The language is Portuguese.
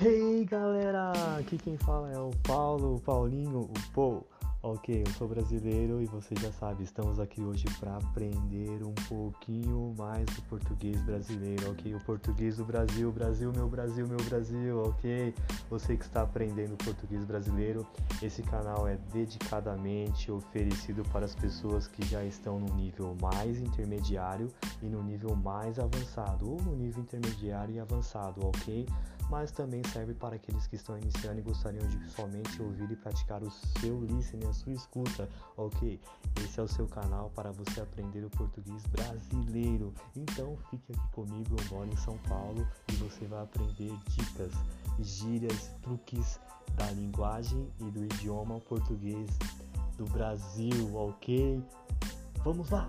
Hey galera, aqui quem fala é o Paulo, o Paulinho, o Paul. Ok, eu sou brasileiro e você já sabe, estamos aqui hoje para aprender um pouquinho mais do português brasileiro, ok? O português do Brasil, Brasil, meu Brasil, meu Brasil, ok? Você que está aprendendo português brasileiro, esse canal é dedicadamente oferecido para as pessoas que já estão no nível mais intermediário e no nível mais avançado, ou no nível intermediário e avançado, ok? Mas também serve para aqueles que estão iniciando e gostariam de somente ouvir e praticar o seu listening a sua escuta, ok? Esse é o seu canal para você aprender o português brasileiro. Então fique aqui comigo, eu moro em São Paulo e você vai aprender dicas, gírias, truques da linguagem e do idioma português do Brasil, ok? Vamos lá!